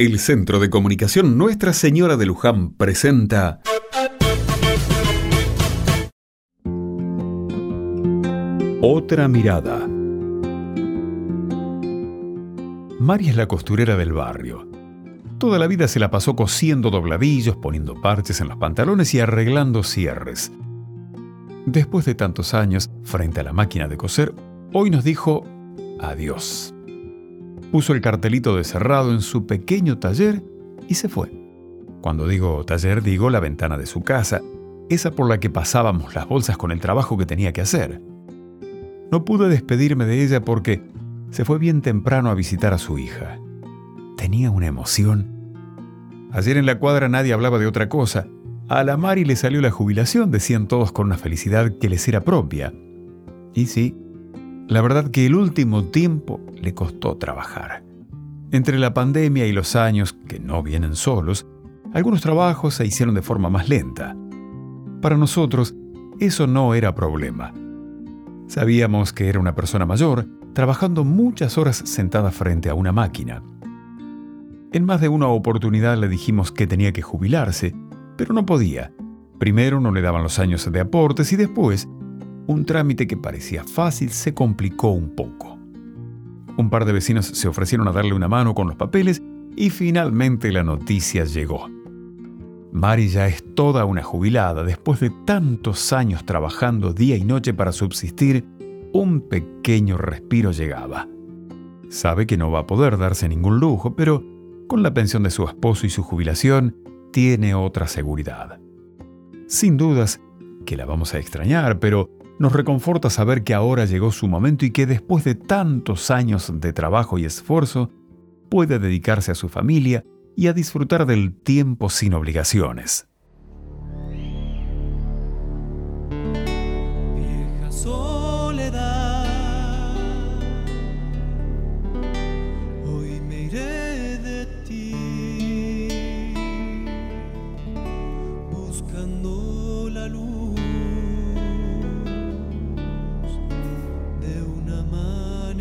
El Centro de Comunicación Nuestra Señora de Luján presenta Otra mirada. María es la costurera del barrio. Toda la vida se la pasó cosiendo dobladillos, poniendo parches en los pantalones y arreglando cierres. Después de tantos años, frente a la máquina de coser, hoy nos dijo adiós puso el cartelito de cerrado en su pequeño taller y se fue. Cuando digo taller digo la ventana de su casa, esa por la que pasábamos las bolsas con el trabajo que tenía que hacer. No pude despedirme de ella porque se fue bien temprano a visitar a su hija. Tenía una emoción. Ayer en la cuadra nadie hablaba de otra cosa. A la Mari le salió la jubilación, decían todos con una felicidad que les era propia. Y sí, la verdad que el último tiempo le costó trabajar. Entre la pandemia y los años, que no vienen solos, algunos trabajos se hicieron de forma más lenta. Para nosotros, eso no era problema. Sabíamos que era una persona mayor, trabajando muchas horas sentada frente a una máquina. En más de una oportunidad le dijimos que tenía que jubilarse, pero no podía. Primero no le daban los años de aportes y después un trámite que parecía fácil se complicó un poco. Un par de vecinos se ofrecieron a darle una mano con los papeles y finalmente la noticia llegó. Mari ya es toda una jubilada. Después de tantos años trabajando día y noche para subsistir, un pequeño respiro llegaba. Sabe que no va a poder darse ningún lujo, pero con la pensión de su esposo y su jubilación, tiene otra seguridad. Sin dudas que la vamos a extrañar, pero nos reconforta saber que ahora llegó su momento y que después de tantos años de trabajo y esfuerzo, puede dedicarse a su familia y a disfrutar del tiempo sin obligaciones.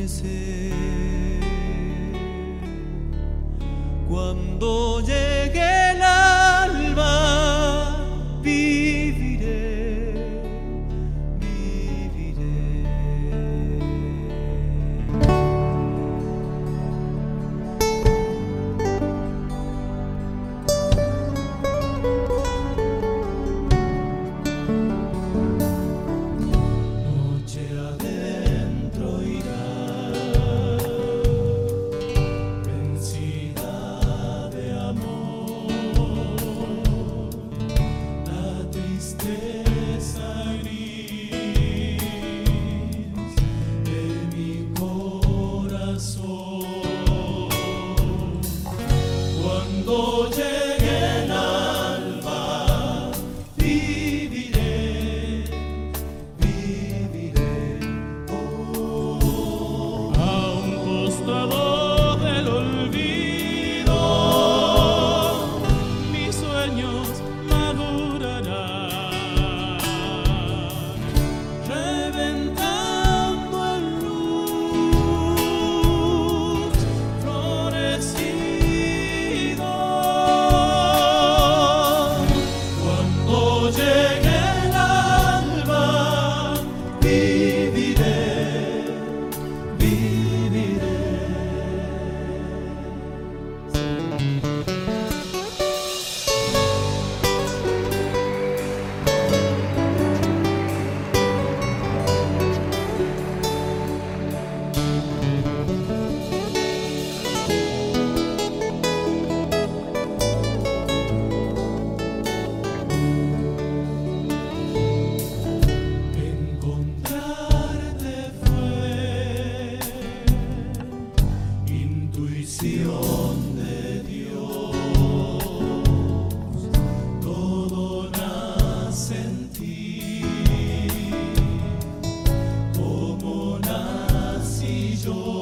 Cuando llegue bendición de Dios, todo nace en ti, como nací yo.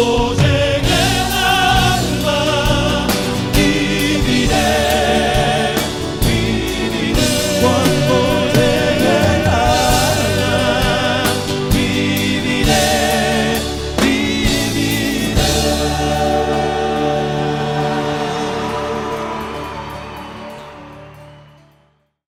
sou